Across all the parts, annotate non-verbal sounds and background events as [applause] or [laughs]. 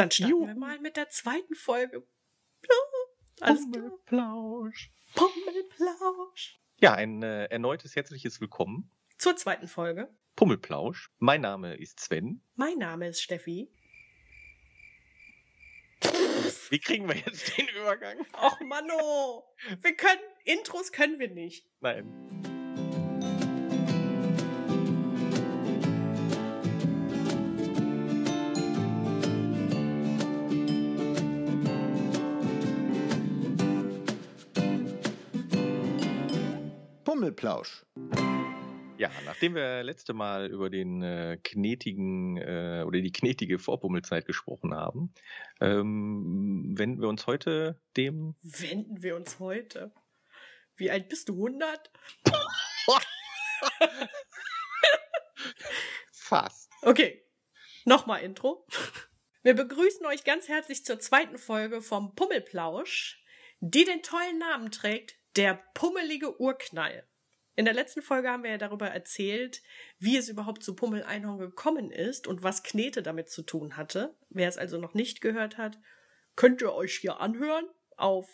Dann starten Juhu. wir mal mit der zweiten Folge. Alles Pummelplausch. Pummelplausch. Ja, ein äh, erneutes herzliches Willkommen. Zur zweiten Folge. Pummelplausch. Mein Name ist Sven. Mein Name ist Steffi. Wie kriegen wir jetzt den Übergang? Och, Manno. Wir können, Intros können wir nicht. Nein. Pummelplausch. Ja, nachdem wir letzte Mal über den äh, knetigen äh, oder die knetige Vorpummelzeit gesprochen haben, ähm, wenden wir uns heute dem. Wenden wir uns heute? Wie alt bist du? 100? [laughs] Fast. Okay, nochmal Intro. Wir begrüßen euch ganz herzlich zur zweiten Folge vom Pummelplausch, die den tollen Namen trägt, der pummelige Urknall. In der letzten Folge haben wir ja darüber erzählt, wie es überhaupt zu Pummel-Einhorn gekommen ist und was Knete damit zu tun hatte. Wer es also noch nicht gehört hat, könnt ihr euch hier anhören, auf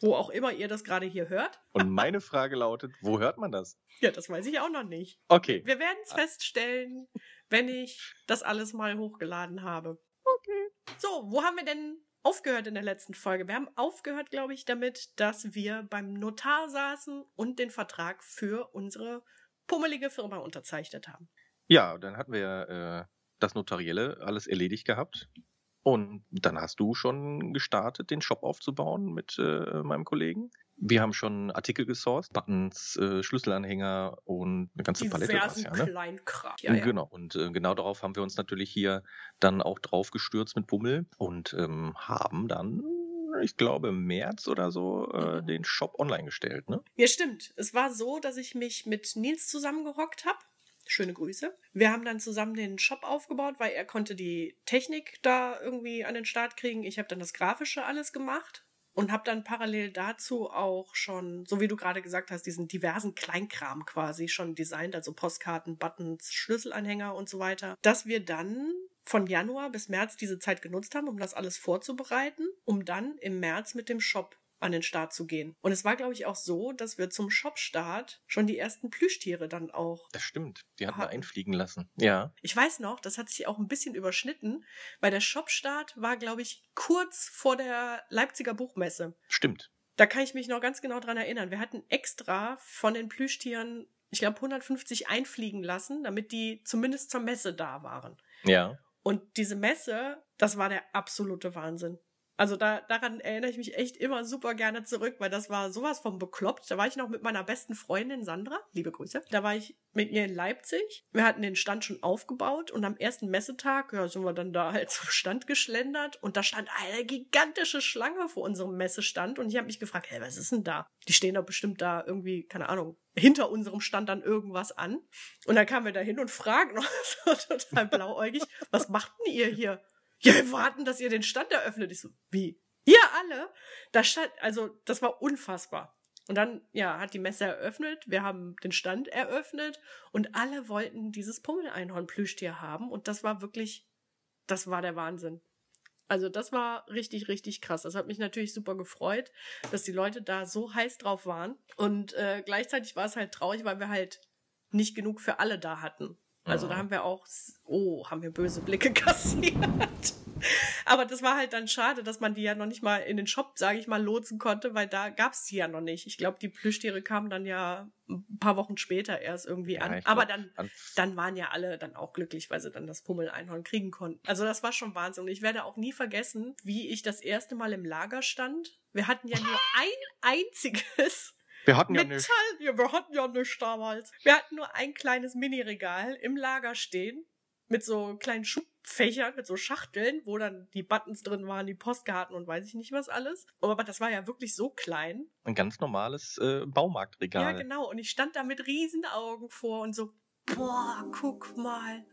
wo auch immer ihr das gerade hier hört. Und meine Frage lautet, wo hört man das? Ja, das weiß ich auch noch nicht. Okay. Wir werden es feststellen, wenn ich das alles mal hochgeladen habe. Okay. So, wo haben wir denn aufgehört in der letzten Folge. Wir haben aufgehört, glaube ich, damit, dass wir beim Notar saßen und den Vertrag für unsere pummelige Firma unterzeichnet haben. Ja, dann hatten wir äh, das Notarielle alles erledigt gehabt. Und dann hast du schon gestartet, den Shop aufzubauen mit äh, meinem Kollegen. Wir haben schon Artikel gesourced, Buttons, äh, Schlüsselanhänger und eine ganze Palette. Was, ja, ne? Kleinkram. Ja, ja. Genau. Und äh, genau darauf haben wir uns natürlich hier dann auch drauf gestürzt mit Bummel und ähm, haben dann ich glaube, im März oder so äh, mhm. den Shop online gestellt, ne? Ja, stimmt. Es war so, dass ich mich mit Nils zusammengehockt habe. Schöne Grüße. Wir haben dann zusammen den Shop aufgebaut, weil er konnte die Technik da irgendwie an den Start kriegen. Ich habe dann das Grafische alles gemacht und habe dann parallel dazu auch schon, so wie du gerade gesagt hast, diesen diversen Kleinkram quasi schon designt, also Postkarten, Buttons, Schlüsselanhänger und so weiter, dass wir dann von Januar bis März diese Zeit genutzt haben, um das alles vorzubereiten, um dann im März mit dem Shop an den Start zu gehen. Und es war, glaube ich, auch so, dass wir zum Shop-Start schon die ersten Plüschtiere dann auch. Das stimmt. Die hatten wir einfliegen lassen. Ja. Ich weiß noch, das hat sich auch ein bisschen überschnitten, weil der Shop-Start war, glaube ich, kurz vor der Leipziger Buchmesse. Stimmt. Da kann ich mich noch ganz genau dran erinnern. Wir hatten extra von den Plüschtieren, ich glaube, 150 einfliegen lassen, damit die zumindest zur Messe da waren. Ja. Und diese Messe, das war der absolute Wahnsinn. Also da, daran erinnere ich mich echt immer super gerne zurück, weil das war sowas von bekloppt. Da war ich noch mit meiner besten Freundin Sandra, liebe Grüße. Da war ich mit ihr in Leipzig. Wir hatten den Stand schon aufgebaut und am ersten Messetag, ja, sind wir dann da halt [laughs] zum Stand geschlendert und da stand eine gigantische Schlange vor unserem Messestand und ich habe mich gefragt, hey, was ist denn da? Die stehen doch bestimmt da irgendwie, keine Ahnung, hinter unserem Stand dann irgendwas an. Und dann kamen wir da hin und fragen [laughs] total blauäugig, was macht denn ihr hier? Ja, wir warten, dass ihr den Stand eröffnet. Ich so, wie? Ihr alle? Da stand, also, das war unfassbar. Und dann, ja, hat die Messe eröffnet, wir haben den Stand eröffnet und alle wollten dieses Pummel-Einhorn-Plüschtier haben und das war wirklich, das war der Wahnsinn. Also das war richtig, richtig krass. Das hat mich natürlich super gefreut, dass die Leute da so heiß drauf waren. Und äh, gleichzeitig war es halt traurig, weil wir halt nicht genug für alle da hatten. Also da haben wir auch, oh, haben wir böse Blicke [laughs] kassiert. Aber das war halt dann schade, dass man die ja noch nicht mal in den Shop, sage ich mal, lotsen konnte, weil da gab's die ja noch nicht. Ich glaube, die Plüschtiere kamen dann ja ein paar Wochen später erst irgendwie ja, an. Aber dann, dann waren ja alle dann auch glücklich, weil sie dann das Pummel-Einhorn kriegen konnten. Also das war schon Wahnsinn. Und ich werde auch nie vergessen, wie ich das erste Mal im Lager stand. Wir hatten ja nur [laughs] ein einziges wir hatten ja Metall, nicht. Ja, wir hatten ja nichts damals. Wir hatten nur ein kleines Mini-Regal im Lager stehen mit so kleinen Schubfächern, mit so Schachteln, wo dann die Buttons drin waren, die Postkarten und weiß ich nicht was alles. Aber das war ja wirklich so klein. Ein ganz normales äh, Baumarktregal. Ja, genau. Und ich stand da mit Riesenaugen vor und so, boah, guck mal.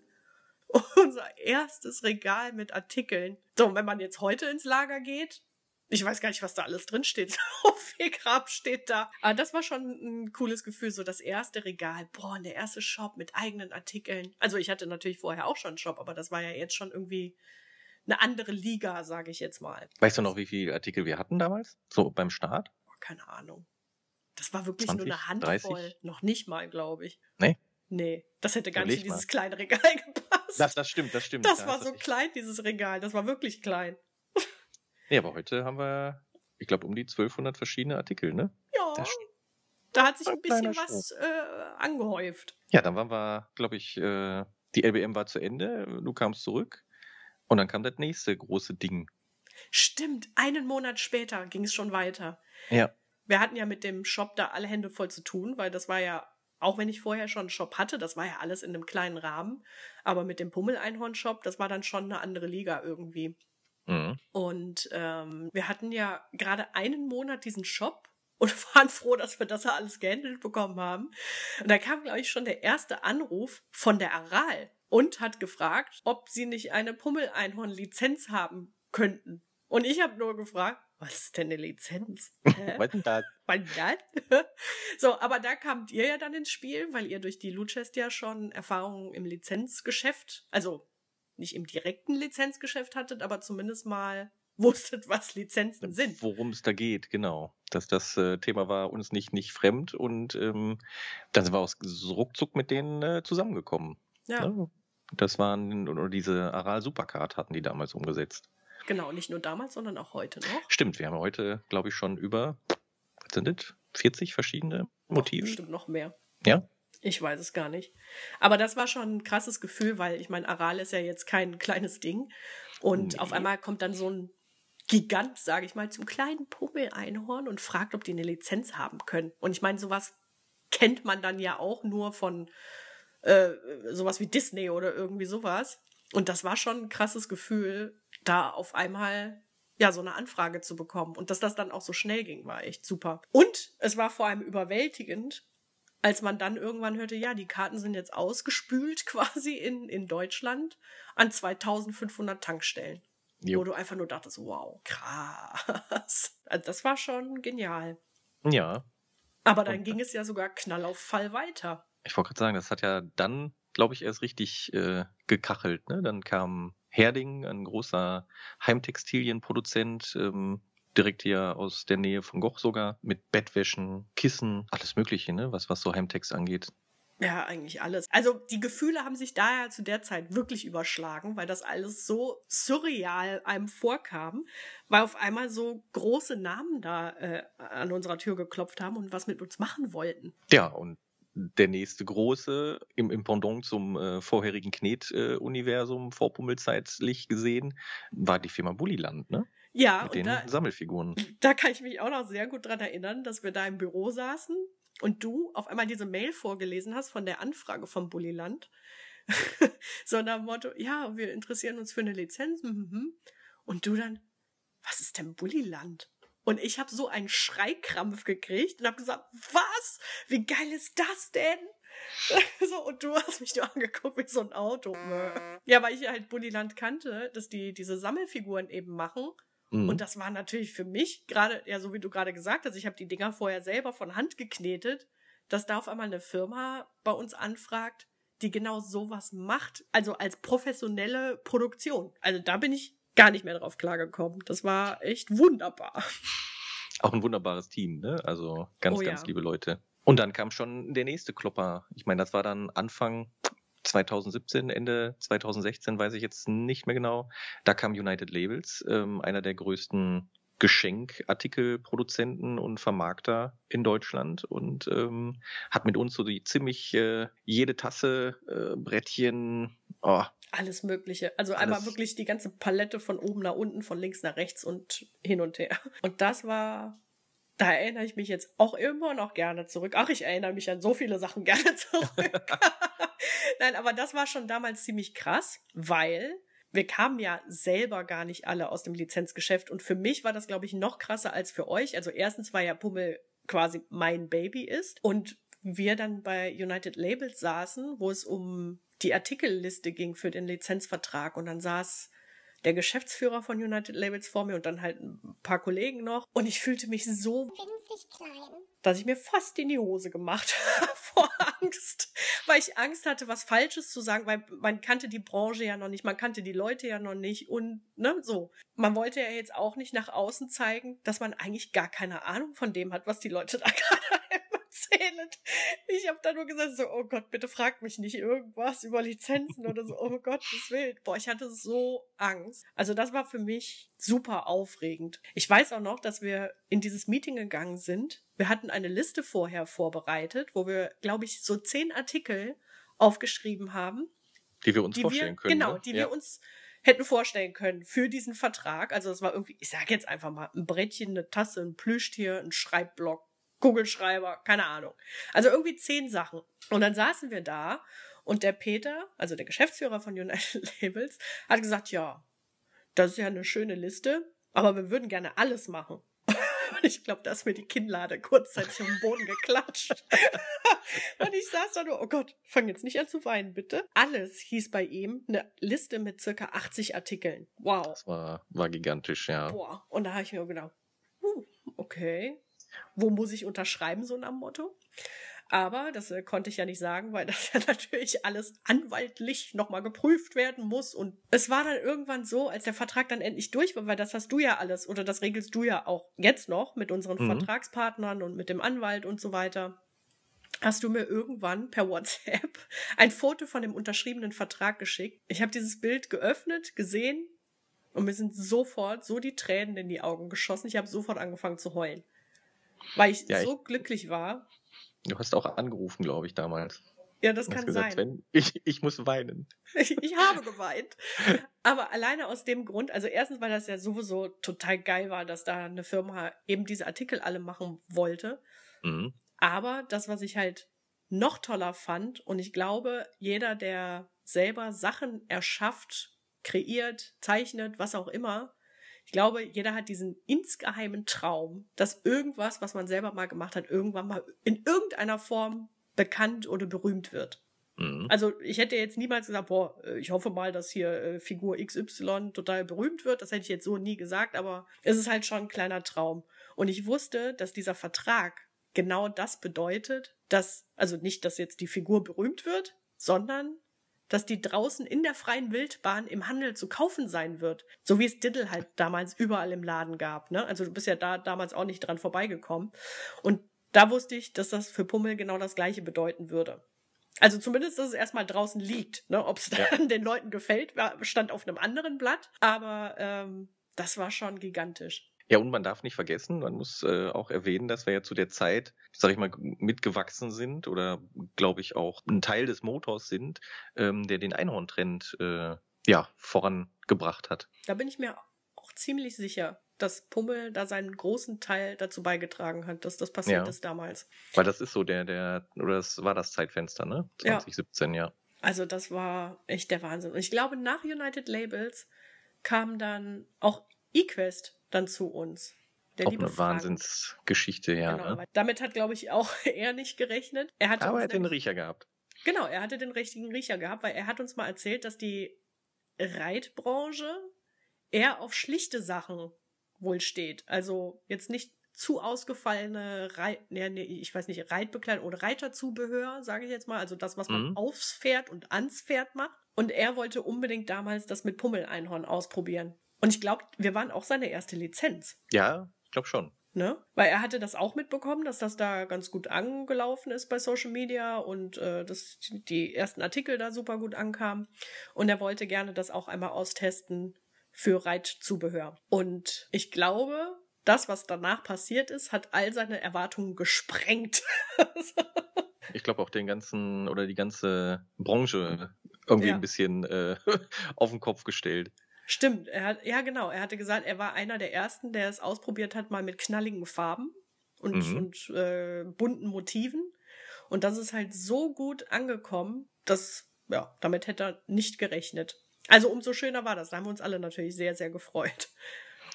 [laughs] Unser erstes Regal mit Artikeln. So, und wenn man jetzt heute ins Lager geht, ich weiß gar nicht, was da alles drin steht. So [laughs] viel Grab steht da. Aber das war schon ein cooles Gefühl, so das erste Regal. Boah, der erste Shop mit eigenen Artikeln. Also ich hatte natürlich vorher auch schon einen Shop, aber das war ja jetzt schon irgendwie eine andere Liga, sage ich jetzt mal. Weißt du noch, wie viele Artikel wir hatten damals? So beim Start? Oh, keine Ahnung. Das war wirklich 20, nur eine Handvoll. 30? Noch nicht mal, glaube ich. Nee? Nee, das hätte gar nicht in Überleg mal. dieses kleine Regal [laughs] gepasst. Das, das stimmt, das stimmt. Das Da war so klein, dieses Regal. Das war wirklich klein. Nee, aber heute haben wir, ich glaube, um die 1200 verschiedene Artikel, ne? Ja. Das Da hat sich ein bisschen was äh, angehäuft. Ja, dann waren wir, glaube ich, äh, die LBM war zu Ende, du kamst zurück und dann kam das nächste große Ding. Stimmt, einen Monat später ging es schon weiter. Ja. Wir hatten ja mit dem Shop da alle Hände voll zu tun, weil das war ja, auch wenn ich vorher schon einen Shop hatte, das war ja alles in einem kleinen Rahmen. Aber mit dem Pummel-Einhorn-Shop, das war dann schon eine andere Liga irgendwie. Mhm. Und ähm, wir hatten ja gerade einen Monat diesen Shop [laughs] und waren froh, dass wir das alles gehandelt bekommen haben. Und da kam, glaube ich, schon der erste Anruf von der Aral und hat gefragt, ob sie nicht eine Pummel-Einhorn-Lizenz haben könnten. Und ich habe nur gefragt, was ist denn eine Lizenz? [laughs] Was denn da? Was das? [laughs] so, aber da kamt ihr ja dann ins Spiel, weil ihr durch die Luchest ja schon Erfahrungen im Lizenzgeschäft, also nicht im direkten Lizenzgeschäft hattet, aber zumindest mal [laughs] wusstet, was Lizenzen sind. Worum es da geht, genau. Das, das äh, Thema war uns nicht, nicht fremd und ähm, dann sind wir aus ruckzuck mit denen äh, zusammengekommen. Ja? Das waren, oder diese Aral Supercard hatten die damals umgesetzt. genau, nicht nur damals, sondern auch heute noch. Stimmt, wir haben heute, glaube ich, schon über, was sind das? 40 verschiedene Motive? bestimmt noch mehr. Ja? Ich weiß es gar nicht. Aber das war schon ein krasses Gefühl, weil ich meine, Aral ist ja jetzt kein kleines Ding. Und Nee. auf einmal kommt dann so ein Gigant, sage ich mal, zum kleinen Pummel-Einhorn und fragt, ob die eine Lizenz haben können. Und ich meine, sowas kennt man dann ja auch nur von äh, sowas wie Disney oder irgendwie sowas. Und das war schon ein krasses Gefühl, da auf einmal ja so eine Anfrage zu bekommen. Und dass das dann auch so schnell ging, war echt super. Und es war vor allem überwältigend, als man dann irgendwann hörte, ja, die Karten sind jetzt ausgespült [laughs] quasi in, in Deutschland an 2500 Tankstellen. Jo. Wo du einfach nur dachtest, wow, krass. [laughs] Also das war schon genial. Ja. Aber dann Und- ging es ja sogar knall auf Fall weiter. Ich wollte gerade sagen, das hat ja dann, glaube ich, erst richtig äh, gekachelt. Ne? Dann kam Herding, ein großer Heimtextilienproduzent, ähm, direkt hier aus der Nähe von Goch sogar, mit Bettwäschen, Kissen, alles Mögliche, ne? was, was so Heimtext angeht. Ja, eigentlich alles. Also die Gefühle haben sich daher zu der Zeit wirklich überschlagen, weil das alles so surreal einem vorkam, weil auf einmal so große Namen da äh, an unserer Tür geklopft haben und was mit uns machen wollten. Ja, und der nächste große, im, im Pendant zum äh, vorherigen Knet-Universum, vorpummelzeitlich gesehen, war die Firma Bulliland, ne? Ja, Mit und den da, Sammelfiguren. da kann ich mich auch noch sehr gut dran erinnern, dass wir da im Büro saßen und du auf einmal diese Mail vorgelesen hast von der Anfrage vom Bulliland. [laughs] so nach dem Motto, ja, wir interessieren uns für eine Lizenz. mhm. Und du dann, was ist denn Bulliland? Und ich habe so einen Schreikrampf gekriegt und habe gesagt, was? Wie geil ist das denn? [laughs] so, und du hast mich nur angeguckt wie so ein Auto. Ja, weil ich halt Bulliland kannte, dass die diese Sammelfiguren eben machen. Mhm. Und das war natürlich für mich gerade, ja, so wie du gerade gesagt hast, ich habe die Dinger vorher selber von Hand geknetet, dass da auf einmal eine Firma bei uns anfragt, die genau sowas macht, also als professionelle Produktion. Also da bin ich gar nicht mehr drauf klargekommen. Das war echt wunderbar. Auch ein wunderbares Team, ne? Also ganz, Oh ja. ganz liebe Leute. Und dann kam schon der nächste Klopper. Ich meine, das war dann Anfang 2017, Ende 2016, weiß ich jetzt nicht mehr genau. Da kam United Labels, ähm, einer der größten Geschenkartikelproduzenten und Vermarkter in Deutschland und ähm, hat mit uns so die ziemlich äh, jede Tasse, äh, Brettchen, oh, Alles Mögliche. Also einmal Alles. wirklich die ganze Palette von oben nach unten, von links nach rechts und hin und her. Und das war, da erinnere ich mich jetzt auch immer noch gerne zurück. Ach, ich erinnere mich an so viele Sachen gerne [laughs] zurück. Nein, aber das war schon damals ziemlich krass, weil wir kamen ja selber gar nicht alle aus dem Lizenzgeschäft. Und für mich war das, glaube ich, noch krasser als für euch. Also erstens war ja Pummel quasi mein Baby ist. Und wir dann bei United Labels saßen, wo es um die Artikelliste ging für den Lizenzvertrag. Und dann saß der Geschäftsführer von United Labels vor mir und dann halt ein paar Kollegen noch. Und ich fühlte mich so winzig klein, dass ich mir fast in die Hose gemacht habe [laughs] vor Angst, weil ich Angst hatte, was Falsches zu sagen, weil man kannte die Branche ja noch nicht, man kannte die Leute ja noch nicht und ne, so. Man wollte ja jetzt auch nicht nach außen zeigen, dass man eigentlich gar keine Ahnung von dem hat, was die Leute da [laughs] gerade erzählen. Ich habe da nur gesagt, so, oh Gott, bitte frag mich nicht irgendwas über Lizenzen oder so, oh Gott, das Wild. Boah, ich hatte so Angst. Also das war für mich super aufregend. Ich weiß auch noch, dass wir in dieses Meeting gegangen sind. Wir hatten eine Liste vorher vorbereitet, wo wir, glaube ich, so zehn Artikel aufgeschrieben haben. Die wir uns vorstellen wir, können. Genau, ne? die ja. wir uns hätten vorstellen können für diesen Vertrag. Also es war irgendwie, ich sage jetzt einfach mal, ein Brettchen, eine Tasse, ein Plüschtier, ein Schreibblock, Kugelschreiber, keine Ahnung. Also irgendwie zehn Sachen. Und dann saßen wir da und der Peter, also der Geschäftsführer von United [laughs] Labels, hat gesagt, ja, das ist ja eine schöne Liste, aber wir würden gerne alles machen. [laughs] Und ich glaube, da ist mir die Kinnlade kurzzeitig auf den Boden geklatscht. [laughs] und ich saß da nur, oh Gott, fang jetzt nicht an zu weinen, bitte. Alles hieß bei ihm eine Liste mit circa 80 Artikeln. Wow. Das war, war gigantisch, ja. Boah. Und da habe ich mir gedacht, uh, okay, wo muss ich unterschreiben, so nach Motto. Aber das äh, konnte ich ja nicht sagen, weil [laughs] das ja natürlich alles anwaltlich nochmal geprüft werden muss. Und es war dann irgendwann so, als der Vertrag dann endlich durch war, weil das hast du ja alles oder das regelst du ja auch jetzt noch mit unseren mhm. Vertragspartnern und mit dem Anwalt und so weiter. Hast du mir irgendwann per WhatsApp [laughs] ein Foto von dem unterschriebenen Vertrag geschickt? Ich habe dieses Bild geöffnet, gesehen und mir sind sofort so die Tränen in die Augen geschossen. Ich habe sofort angefangen zu heulen weil ich ja, so ich, glücklich war. Du hast auch angerufen, glaube ich, damals. Ja, das kann gesagt, sein. Sven, ich, ich muss weinen. Ich, [laughs] ich habe geweint. Aber alleine aus dem Grund, also erstens, weil das ja sowieso total geil war, dass da eine Firma eben diese Artikel alle machen wollte. Mhm. Aber das, was ich halt noch toller fand, und ich glaube, jeder, der selber Sachen erschafft, kreiert, zeichnet, was auch immer, ich glaube, jeder hat diesen insgeheimen Traum, dass irgendwas, was man selber mal gemacht hat, irgendwann mal in irgendeiner Form bekannt oder berühmt wird. Mhm. Also ich hätte jetzt niemals gesagt, boah, äh, ich hoffe mal, dass hier äh, Figur XY total berühmt wird. Das hätte ich jetzt so nie gesagt, aber es ist halt schon ein kleiner Traum. Und ich wusste, dass dieser Vertrag genau das bedeutet, dass, also nicht, dass jetzt die Figur berühmt wird, sondern dass die draußen in der freien Wildbahn im Handel zu kaufen sein wird. So wie es Diddle halt damals überall im Laden gab. Ne? Also du bist ja da damals auch nicht dran vorbeigekommen. Und da wusste ich, dass das für Pummel genau das gleiche bedeuten würde. Also zumindest, dass es erstmal draußen liegt. Ne? Ob es dann [laughs] den Leuten gefällt, stand auf einem anderen Blatt. Aber ähm, das war schon gigantisch. Ja, und man darf nicht vergessen, man muss äh, auch erwähnen, dass wir ja zu der Zeit, sag ich mal, mitgewachsen sind oder glaube ich auch ein Teil des Motors sind, ähm, der den Einhorntrend äh, ja, vorangebracht hat. Da bin ich mir auch ziemlich sicher, dass Pummel da seinen großen Teil dazu beigetragen hat, dass das passiert ja. ist damals. Weil das ist so der, der, oder das war das Zeitfenster, ne? 2017, ja. ja. Also das war echt der Wahnsinn. Und ich glaube, nach United Labels kam dann auch eQuest dann zu uns. Der auch eine Frank. Wahnsinnsgeschichte, ja. Genau, ne? Damit hat, glaube ich, auch [laughs] er nicht gerechnet. Er hatte Aber er hat den Riecher gehabt. Genau, er hatte den richtigen Riecher gehabt, weil er hat uns mal erzählt, dass die Reitbranche eher auf schlichte Sachen wohl steht. Also jetzt nicht zu ausgefallene Reit, nee, nee, ich weiß nicht, Reitbekleidung oder Reiterzubehör, sage ich jetzt mal, also das, was man mhm. aufs Pferd und ans Pferd macht. Und er wollte unbedingt damals das mit Pummeleinhorn ausprobieren. Und ich glaube, wir waren auch seine erste Lizenz. Ja, ich glaube schon. Ne? Weil er hatte das auch mitbekommen, dass das da ganz gut angelaufen ist bei Social Media und äh, dass die ersten Artikel da super gut ankamen. Und er wollte gerne das auch einmal austesten für Reitzubehör. Und ich glaube, das, was danach passiert ist, hat all seine Erwartungen gesprengt. [laughs] ich glaube auch den ganzen oder die ganze Branche irgendwie ja. ein bisschen äh, [laughs] auf den Kopf gestellt. Stimmt, er hat, ja genau, er hatte gesagt, er war einer der ersten, der es ausprobiert hat, mal mit knalligen Farben und, mhm. und äh, bunten Motiven. Und das ist halt so gut angekommen, dass, ja, damit hätte er nicht gerechnet. Also umso schöner war das. Da haben wir uns alle natürlich sehr, sehr gefreut.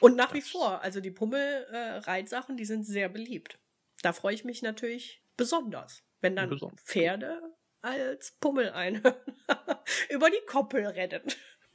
Und nach wie vor, also die Pummel-Reitsachen, äh, die sind sehr beliebt. Da freue ich mich natürlich besonders, wenn dann besonders. Pferde als Pummel einhören [laughs] über die Koppel rennen.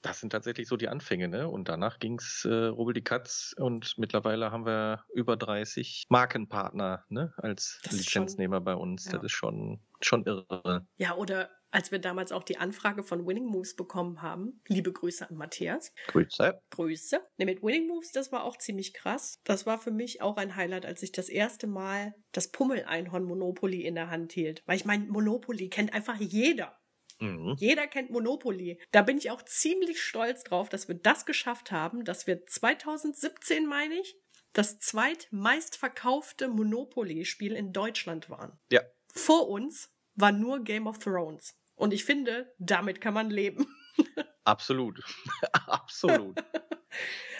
Das sind tatsächlich so die Anfänge, ne? Und danach ging's äh, rubbel die Katz und mittlerweile haben wir über 30 Markenpartner, ne? Als Das Lizenznehmer bei uns. ja. Das ist schon, schon irre. Ja, oder als wir damals auch die Anfrage von Winning Moves bekommen haben, liebe Grüße an Matthias, Grüße. Grüße. Ne, mit Winning Moves, das war auch ziemlich krass. Das war für mich auch ein Highlight, als ich das erste Mal das Pummel-Einhorn Monopoly in der Hand hielt. Weil ich meine, Monopoly kennt einfach jeder. Mhm. Jeder kennt Monopoly. Da bin ich auch ziemlich stolz drauf, dass wir das geschafft haben, dass wir 2017, meine ich, das zweitmeistverkaufte Monopoly-Spiel in Deutschland waren. Ja. Vor uns war nur Game of Thrones. Und ich finde, damit kann man leben. [laughs] Absolut. [laughs] Absolut. [laughs]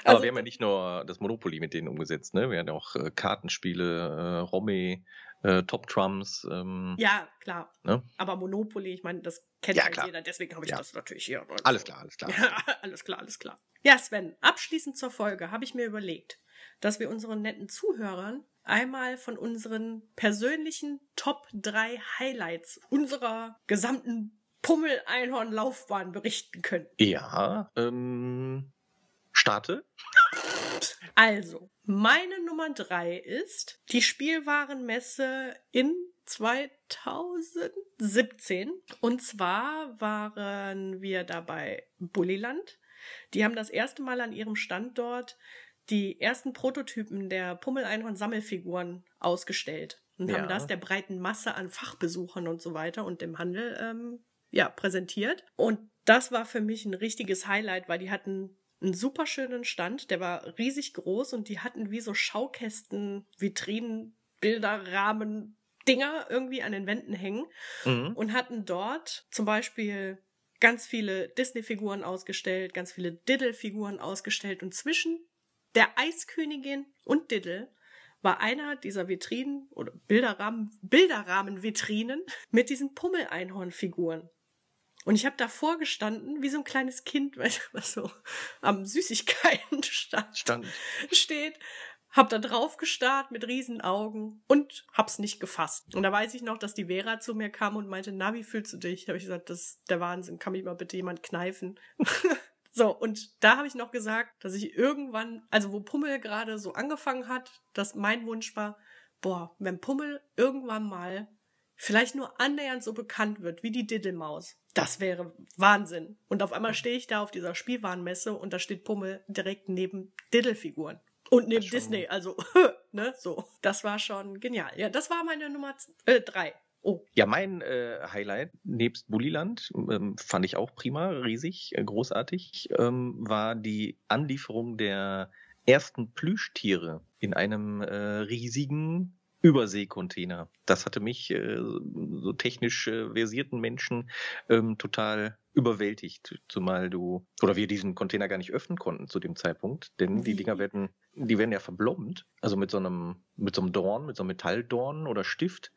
Aber Also- wir haben ja nicht nur das Monopoly mit denen umgesetzt, ne? Wir hatten auch äh, Kartenspiele, äh, Romme, äh, Top Trumps. Ähm, Ja, klar. Ne? Aber Monopoly, ich meine, das kennt Ja, halt klar. jeder, deswegen habe ich Ja. das natürlich hier. Also- Alles klar, alles klar. Ja, [laughs] alles klar, alles klar. Ja, Sven, abschließend zur Folge habe ich mir überlegt, dass wir unseren netten Zuhörern einmal von unseren persönlichen Top 3 Highlights unserer gesamten Pummel-Einhorn-Laufbahn berichten können. Ja, ähm, starte. [laughs] Also, meine Nummer 3 ist die Spielwarenmesse in 2017. Und zwar waren wir dabei Bulliland. Die haben das erste Mal an ihrem Standort die ersten Prototypen der Pummel-Einhorn-Sammelfiguren ausgestellt und Ja. haben das der breiten Masse an Fachbesuchern und so weiter und dem Handel ähm, ja, präsentiert. Und das war für mich ein richtiges Highlight, weil die hatten einen super schönen Stand, der war riesig groß und die hatten wie so Schaukästen, Vitrinen, Bilder, Rahmen, Dinger irgendwie an den Wänden hängen Mhm. und hatten dort zum Beispiel ganz viele Disney-Figuren ausgestellt, ganz viele Diddle-Figuren ausgestellt und zwischen der Eiskönigin und Diddle war einer dieser Vitrinen oder Bilderrahmen, Bilderrahmen-Vitrinen mit diesen Pummel-Einhorn-Figuren. Und ich habe davor gestanden, wie so ein kleines Kind, [laughs] was so am Süßigkeiten stand Stand. steht, hab da drauf gestarrt mit riesen Augen und hab's nicht gefasst. Und da weiß ich noch, dass die Vera zu mir kam und meinte, na, wie fühlst du dich? Habe ich gesagt, das ist der Wahnsinn, kann mich mal bitte jemand kneifen? [laughs] so, und da habe ich noch gesagt, dass ich irgendwann, also wo Pummel gerade so angefangen hat, dass mein Wunsch war, boah, wenn Pummel irgendwann mal vielleicht nur annähernd so bekannt wird wie die Diddelmaus. Das wäre Wahnsinn. Und auf einmal stehe ich da auf dieser Spielwarenmesse und da steht Pummel direkt neben Diddelfiguren. Und neben Disney, also, [laughs] ne, so. Das war schon genial. Ja, das war meine Nummer äh, drei. Oh, Ja, mein äh, Highlight nebst Bulliland ähm, fand ich auch prima, riesig, äh, großartig, ähm, war die Anlieferung der ersten Plüschtiere in einem äh, riesigen Überseekontainer. Das hatte mich, äh, so technisch äh, versierten Menschen, ähm, total überwältigt, zumal du, oder wir diesen Container gar nicht öffnen konnten zu dem Zeitpunkt, denn die Dinger werden, die werden ja verblombt, also mit so einem, mit so einem Dorn, mit so einem Metalldorn oder Stift.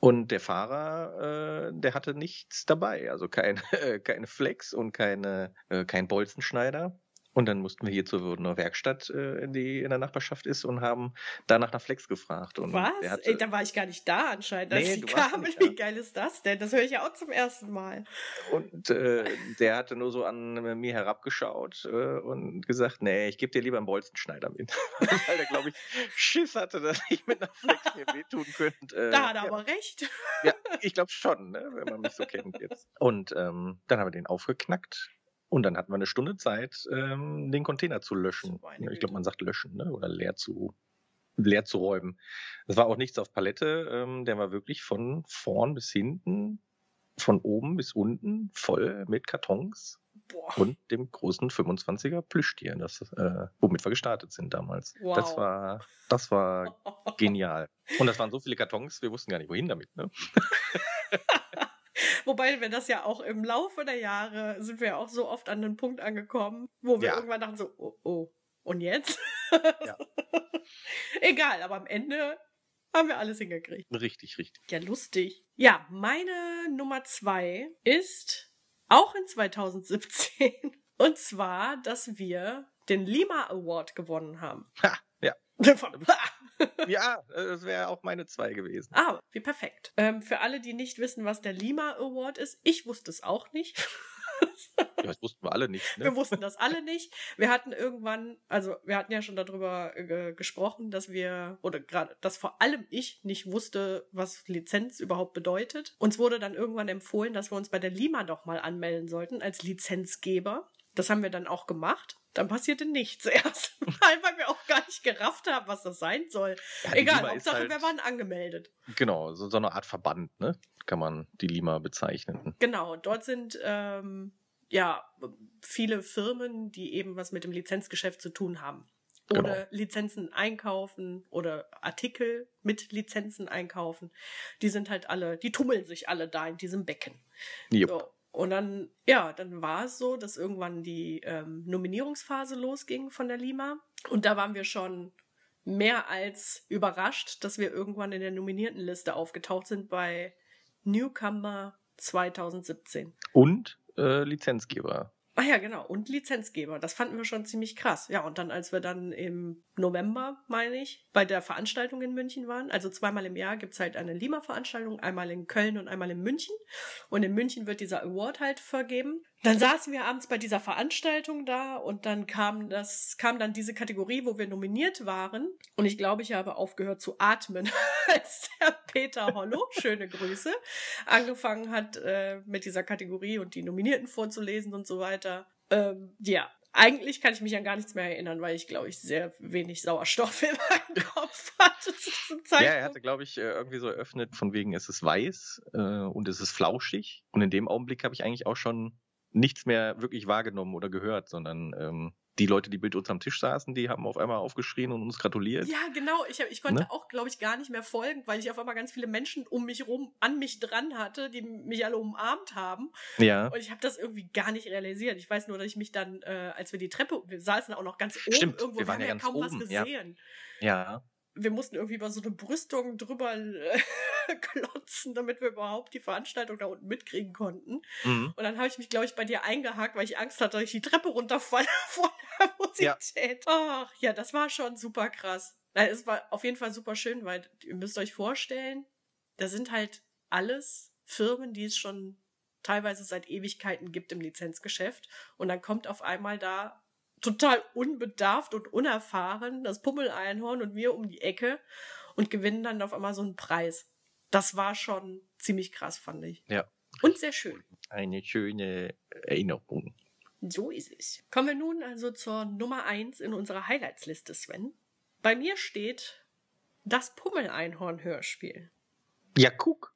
Und der Fahrer, äh, der hatte nichts dabei, also kein, [laughs] keine Flex und keine, äh, kein Bolzenschneider. Und dann mussten wir hier zu einer Werkstatt, äh, die in der Nachbarschaft ist, und haben danach nach Flex gefragt. Und was? Hatte, Ey, da war ich gar nicht da anscheinend, als Nee, die kamen. Wie geil ist das denn? Das höre ich ja auch zum ersten Mal. und äh, der hatte nur so an mir herabgeschaut äh, und gesagt, nee, ich gebe dir lieber einen Bolzenschneider mit. [laughs] Weil der, glaube ich, Schiss hatte, dass ich mit einer Flex mir wehtun könnte. Äh, Da hat er ja. aber recht. Ja, ich glaube schon, ne, wenn man mich so kennt jetzt. Und ähm, dann haben wir den aufgeknackt. Und dann hatten wir eine Stunde Zeit, ähm, den Container zu löschen. Ich glaube, man sagt löschen, ne? Oder leer zu, leer zu räumen. Es war auch nichts auf Palette. Ähm, der war wirklich von vorn bis hinten, von oben bis unten voll mit Kartons Boah. und dem großen 25er Plüschtier, das, äh, womit wir gestartet sind damals. Das Wow. war, das war genial. Und das waren so viele Kartons, wir wussten gar nicht, wohin damit. Ne? [laughs] Wobei wir das ja auch im Laufe der Jahre sind wir ja auch so oft an den Punkt angekommen, wo wir Ja. irgendwann dachten so, oh, oh, und jetzt? Ja. [laughs] Egal, aber am Ende haben wir alles hingekriegt. Richtig, richtig. Ja, lustig. Ja, meine Nummer zwei ist auch in 2017. [laughs] Und zwar, dass wir den Lima Award gewonnen haben. Ha, ja. [laughs] Von- Ja, äh, das wäre auch meine zwei gewesen. Ah, wie perfekt. Ähm, für alle, die nicht wissen, was der Lima Award ist, ich wusste es auch nicht. Ja, das wussten wir alle nicht. Ne? Wir wussten das alle nicht. Wir hatten irgendwann, also wir hatten ja schon darüber äh, gesprochen, dass wir, oder gerade, dass vor allem ich nicht wusste, was Lizenz überhaupt bedeutet. Uns wurde dann irgendwann empfohlen, dass wir uns bei der Lima doch mal anmelden sollten als Lizenzgeber. Das haben wir dann auch gemacht. Dann passierte nichts [laughs] erst. weil wir auch gar nicht gerafft haben, was das sein soll. Ja, Egal, Lima Hauptsache halt- wir waren angemeldet. Genau, so, so eine Art Verband, ne? Kann man die Lima bezeichnen. Genau, dort sind ähm, ja viele Firmen, die eben was mit dem Lizenzgeschäft zu tun haben. Genau. Oder Lizenzen einkaufen oder Artikel mit Lizenzen einkaufen. Die sind halt alle, die tummeln sich alle da in diesem Becken. Jupp. So. Und dann, ja, dann war es so, dass irgendwann die ähm, Nominierungsphase losging von der Lima. Und da waren wir schon mehr als überrascht, dass wir irgendwann in der Nominiertenliste aufgetaucht sind bei Newcomer 2017. Und äh, Lizenzgeber. Ah ja, genau. Und Lizenzgeber. Das fanden wir schon ziemlich krass. Ja, und dann, als wir dann im November, meine ich, bei der Veranstaltung in München waren, also zweimal im Jahr gibt's halt eine Lima-Veranstaltung, einmal in Köln und einmal in München. Und in München wird dieser Award halt vergeben. Dann saßen wir abends bei dieser Veranstaltung da und dann kam das, kam dann diese Kategorie, wo wir nominiert waren. Und ich glaube, ich habe aufgehört zu atmen, [laughs] als der Peter Hollow, schöne Grüße, angefangen hat, äh, mit dieser Kategorie und die Nominierten vorzulesen und so weiter. Ähm, ja, eigentlich kann ich mich an gar nichts mehr erinnern, weil ich, glaube ich, sehr wenig Sauerstoff in meinem [laughs] Kopf hatte zu diesem Ja, Zeitpunkt. er hatte, glaube ich, äh, irgendwie so eröffnet, von wegen, es ist weiß äh, und es ist flauschig. Und in dem Augenblick habe ich eigentlich auch schon nichts mehr wirklich wahrgenommen oder gehört, sondern ähm, die Leute, die mit uns am Tisch saßen, die haben auf einmal aufgeschrien und uns gratuliert. Ja, genau. Ich, ich konnte Ne? auch, glaube ich, gar nicht mehr folgen, weil ich auf einmal ganz viele Menschen um mich rum, an mich dran hatte, die mich alle umarmt haben. Ja, Und ich habe das irgendwie gar nicht realisiert. Ich weiß nur, dass ich mich dann, äh, als wir die Treppe, wir saßen auch noch ganz oben Stimmt, irgendwo, wir waren haben ja ja ganz kaum was oben, ja. gesehen. ja. Wir mussten irgendwie über so eine Brüstung drüber äh, [laughs] klotzen, damit wir überhaupt die Veranstaltung da unten mitkriegen konnten. Mhm. Und dann habe ich mich, glaube ich, bei dir eingehakt, weil ich Angst hatte, dass ich die Treppe runterfalle [laughs] vor der Nervosität. Ach, ja, das war schon super krass. Nein, es war auf jeden Fall super schön, weil ihr müsst euch vorstellen, da sind halt alles Firmen, die es schon teilweise seit Ewigkeiten gibt im Lizenzgeschäft. Und dann kommt auf einmal da total unbedarft und unerfahren das Pummeleinhorn und wir um die Ecke und gewinnen dann auf einmal so einen Preis. Das war schon ziemlich krass, fand ich. Ja. Und sehr schön. Eine schöne Erinnerung. So ist es. Kommen wir nun also zur Nummer eins in unserer Highlights-Liste, Sven. Bei mir steht das Pummeleinhorn-Hörspiel. Ja, guck.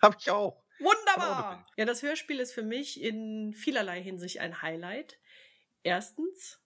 Habe ich auch. Wunderbar! Ja, das Hörspiel ist für mich in vielerlei Hinsicht ein Highlight. Erstens,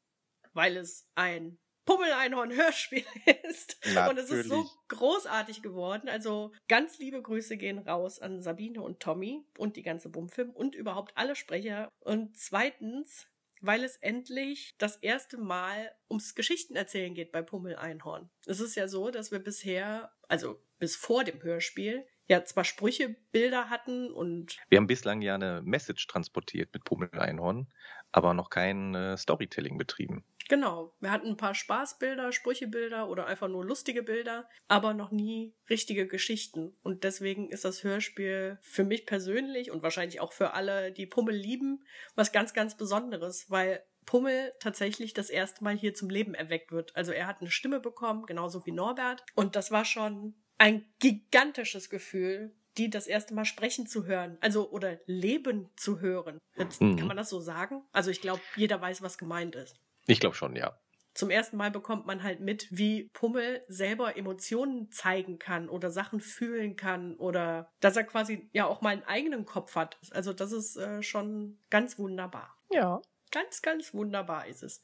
weil es ein Pummeleinhorn-Hörspiel [laughs] ist. Und es ist so Natürlich. großartig geworden. Also ganz liebe Grüße gehen raus an Sabine und Tommy und die ganze Bumfilm und überhaupt alle Sprecher. Und zweitens, weil es endlich das erste Mal ums Geschichtenerzählen geht bei Pummeleinhorn. Es ist ja so, dass wir bisher, also bis vor dem Hörspiel, ja zwar Sprüchebilder hatten und Wir haben bislang ja eine Message transportiert mit Pummel Einhorn, aber noch kein äh, Storytelling betrieben. Genau, wir hatten ein paar Spaßbilder, Sprüchebilder oder einfach nur lustige Bilder, aber noch nie richtige Geschichten. Und deswegen ist das Hörspiel für mich persönlich und wahrscheinlich auch für alle, die Pummel lieben, was ganz, ganz Besonderes, weil Pummel tatsächlich das erste Mal hier zum Leben erweckt wird. Also er hat eine Stimme bekommen, genauso wie Norbert. Und das war schon ein gigantisches Gefühl, die das erste Mal sprechen zu hören, also oder leben zu hören. Jetzt, Mhm. Kann man das so sagen? Also ich glaube, jeder weiß, was gemeint ist. Ich glaube schon, ja. Zum ersten Mal bekommt man halt mit, wie Pummel selber Emotionen zeigen kann oder Sachen fühlen kann oder dass er quasi ja auch mal einen eigenen Kopf hat. Also das ist äh, schon ganz wunderbar. Ja. Ganz, ganz wunderbar ist es.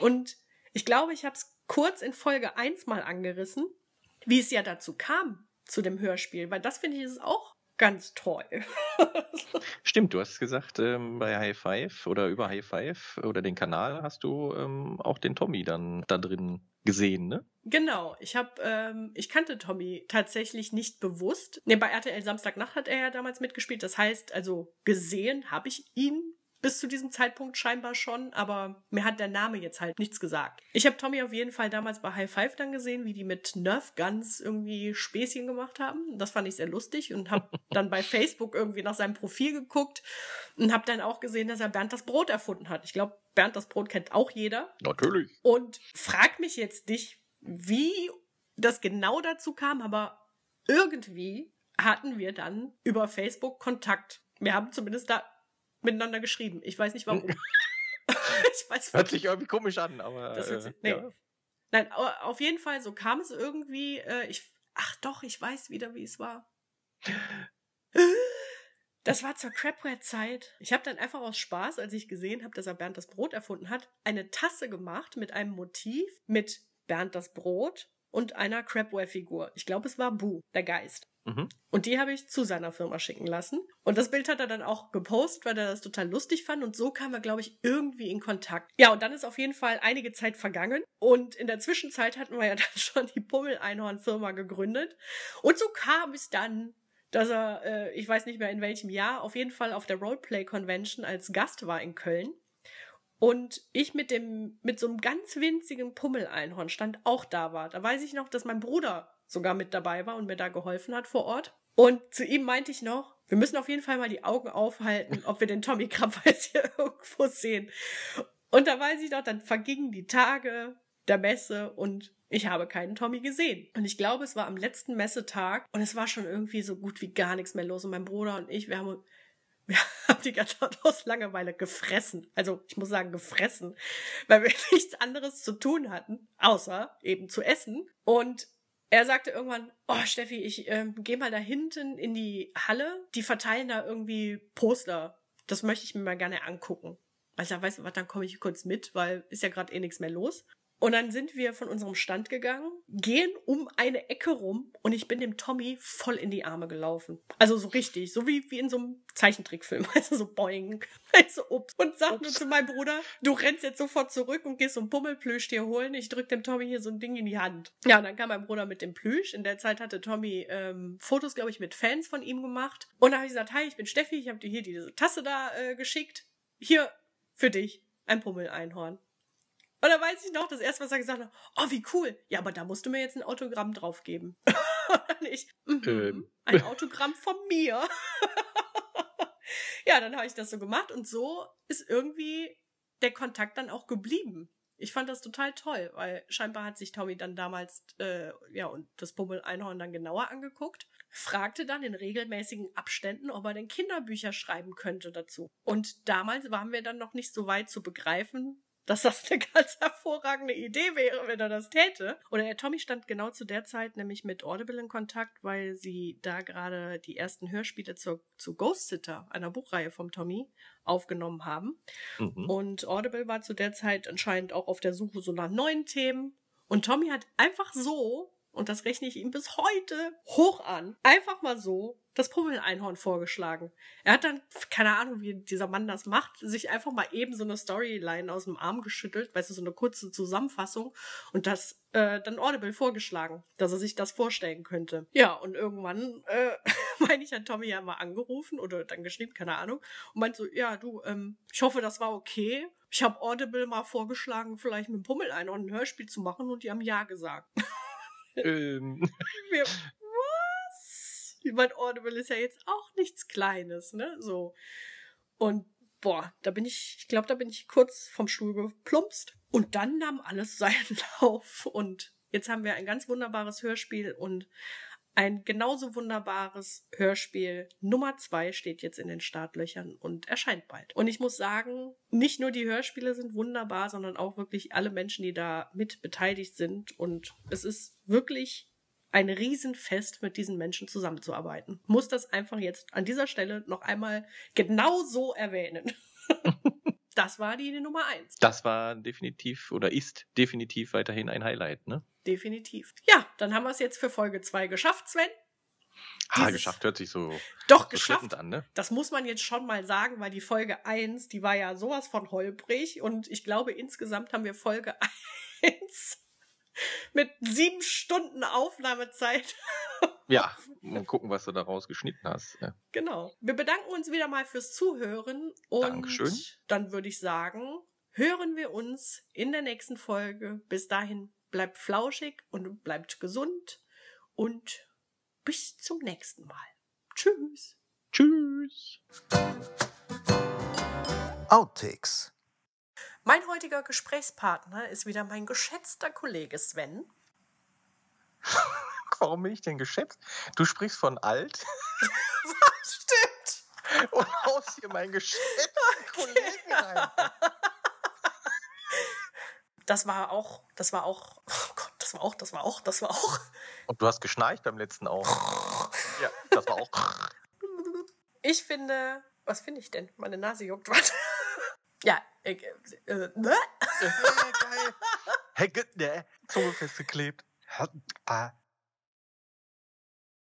Und ich glaube, ich habe es kurz in Folge 1 mal angerissen, wie es ja dazu kam, zu dem Hörspiel, weil das finde ich ist auch ganz toll. [laughs] Stimmt, du hast gesagt, ähm, bei High Five oder über High Five oder den Kanal hast du ähm, auch den Tommy dann da drin gesehen, ne? Genau, ich habe, ähm, ich kannte Tommy tatsächlich nicht bewusst. Ne, bei RTL Samstagnacht hat er ja damals mitgespielt. Das heißt, also gesehen habe ich ihn bis zu diesem Zeitpunkt scheinbar schon, aber mir hat der Name jetzt halt nichts gesagt. Ich habe Tommy auf jeden Fall damals bei High Five dann gesehen, wie die mit Nerf Guns irgendwie Späßchen gemacht haben. Das fand ich sehr lustig und habe [laughs] dann bei Facebook irgendwie nach seinem Profil geguckt und habe dann auch gesehen, dass er Bernd das Brot erfunden hat. Ich glaube, Bernd das Brot kennt auch jeder. Natürlich. Und frag mich jetzt nicht, wie das genau dazu kam, aber irgendwie hatten wir dann über Facebook Kontakt. Wir haben zumindest da miteinander geschrieben. Ich weiß nicht warum. [laughs] ich weiß Hört sich irgendwie komisch an, aber. Das äh, nee. ja. Nein, auf jeden Fall, so kam es irgendwie. Äh, ich, ach doch, ich weiß wieder, wie es war. Das war zur Crapware-Zeit. Ich habe dann einfach aus Spaß, als ich gesehen habe, dass er Bernd das Brot erfunden hat, eine Tasse gemacht mit einem Motiv mit Bernd das Brot und einer Crapware-Figur. Ich glaube, es war Bu, der Geist. Mhm. Und die habe ich zu seiner Firma schicken lassen. Und das Bild hat er dann auch gepostet, weil er das total lustig fand. Und so kam er, glaube ich, irgendwie in Kontakt. Ja, und dann ist auf jeden Fall einige Zeit vergangen. Und in der Zwischenzeit hatten wir ja [laughs] dann schon die Pummel-Einhorn-Firma gegründet. Und so kam es dann, dass er, äh, ich weiß nicht mehr in welchem Jahr, auf jeden Fall auf der Roleplay Convention als Gast war in Köln. Und ich mit dem, mit so einem ganz winzigen Pummel-Einhorn stand auch da war. Da weiß ich noch, dass mein Bruder sogar mit dabei war und mir da geholfen hat vor Ort. Und zu ihm meinte ich noch, wir müssen auf jeden Fall mal die Augen aufhalten, ob wir den Tommy Krabbeis hier [laughs] irgendwo sehen. Und da weiß ich noch, dann vergingen die Tage der Messe und ich habe keinen Tommy gesehen. Und ich glaube, es war am letzten Messetag und es war schon irgendwie so gut wie gar nichts mehr los. Und mein Bruder und ich, wir haben, [laughs] wir haben die ganze Zeit aus Langeweile gefressen. Also ich muss sagen gefressen, weil wir [laughs] nichts anderes zu tun hatten, außer eben zu essen. Und er sagte irgendwann, oh Steffi, ich ähm, gehe mal da hinten in die Halle, die verteilen da irgendwie Poster. Das möchte ich mir mal gerne angucken. Also, weißt du was, dann komme ich kurz mit, weil ist ja gerade eh nichts mehr los. Und dann sind wir von unserem Stand gegangen, gehen um eine Ecke rum und ich bin dem Tommy voll in die Arme gelaufen. Also so richtig, so wie, wie in so einem Zeichentrickfilm, [laughs] also so boing, also ups. Und sag nur zu meinem Bruder, du rennst jetzt sofort zurück und gehst so ein Pummelplüsch dir holen. Ich drück dem Tommy hier so ein Ding in die Hand. Ja, und dann kam mein Bruder mit dem Plüsch. In der Zeit hatte Tommy ähm, Fotos, glaube ich, mit Fans von ihm gemacht. Und da habe ich gesagt, hi, ich bin Steffi, ich habe dir hier diese Tasse da äh, geschickt. Hier, für dich, ein Pummel-Einhorn. Und dann weiß ich noch, das erste, was er gesagt hat, oh, wie cool. Ja, aber da musst du mir jetzt ein Autogramm draufgeben. [laughs] Und ich, mm ähm. ein Autogramm von mir. [laughs] ja, dann habe ich das so gemacht und so ist irgendwie der Kontakt dann auch geblieben. Ich fand das total toll, weil scheinbar hat sich Tommy dann damals äh, ja und das Pummel-Einhorn dann genauer angeguckt, fragte dann in regelmäßigen Abständen, ob er denn Kinderbücher schreiben könnte dazu. Und damals waren wir dann noch nicht so weit zu begreifen, dass das eine ganz hervorragende Idee wäre, wenn er das täte. Oder der Tommy stand genau zu der Zeit nämlich mit Audible in Kontakt, weil sie da gerade die ersten Hörspiele zur, zu Ghost Sitter, einer Buchreihe vom Tommy, aufgenommen haben. Mhm. Und Audible war zu der Zeit anscheinend auch auf der Suche so nach neuen Themen. Und Tommy hat einfach so, und das rechne ich ihm bis heute hoch an, einfach mal so das Pummel-Einhorn vorgeschlagen. Er hat dann, keine Ahnung, wie dieser Mann das macht, sich einfach mal eben so eine Storyline aus dem Arm geschüttelt, weißt du, so eine kurze Zusammenfassung und das äh, dann Audible vorgeschlagen, dass er sich das vorstellen könnte. Ja, und irgendwann, äh, [laughs] meine ich, hat Tommy ja mal angerufen oder dann geschrieben, keine Ahnung, und meint so, ja, du, ähm, ich hoffe, das war okay. Ich habe Audible mal vorgeschlagen, vielleicht mit dem Pummel-Einhorn ein Hörspiel zu machen und die haben ja gesagt. [laughs] Ähm. [laughs] Wir, [laughs] ich meine, Audible ist ja jetzt auch nichts Kleines, ne? So. Und boah, da bin ich, ich glaube, da bin ich kurz vom Stuhl geplumpst. Und dann nahm alles seinen [laughs] Lauf. Und jetzt haben wir ein ganz wunderbares Hörspiel und ein genauso wunderbares Hörspiel Nummer zwei steht jetzt in den Startlöchern und erscheint bald. Und ich muss sagen, nicht nur die Hörspiele sind wunderbar, sondern auch wirklich alle Menschen, die da mit beteiligt sind. Und es ist wirklich ein Riesenfest, mit diesen Menschen zusammenzuarbeiten. Muss das einfach jetzt an dieser Stelle noch einmal genau so erwähnen. [laughs] das war die Nummer eins. Das war definitiv oder ist definitiv weiterhin ein Highlight, ne? Definitiv. Ja, dann haben wir es jetzt für Folge zwei geschafft, Sven. Ah, geschafft hört sich so, doch so geschafft an, ne? Das muss man jetzt schon mal sagen, weil die Folge 1, die war ja sowas von holprig und ich glaube insgesamt haben wir Folge [laughs] 1 mit sieben Stunden Aufnahmezeit Ja, [laughs] und gucken, was du daraus geschnitten hast. Ja. Genau. Wir bedanken uns wieder mal fürs Zuhören und Dankeschön. dann würde ich sagen, hören wir uns in der nächsten Folge. Bis dahin bleibt flauschig und bleibt gesund und bis zum nächsten Mal. Tschüss. Tschüss. Outtakes. Mein heutiger Gesprächspartner ist wieder mein geschätzter Kollege Sven. [laughs] Warum bin ich denn geschätzt? Du sprichst von alt [laughs] Stimmt. und haust hier meinen geschätzten Kollegen rein. Das war auch, das war auch, oh Gott, das war auch, das war auch, das war auch. Und du hast geschnarcht beim letzten auch. [laughs] Ja, das war auch. Ich finde, was finde ich denn? Meine Nase juckt. [laughs] Warte. Ja, äh, äh, ne? Geil. Hey, ne? Zunge festgeklebt. Ah.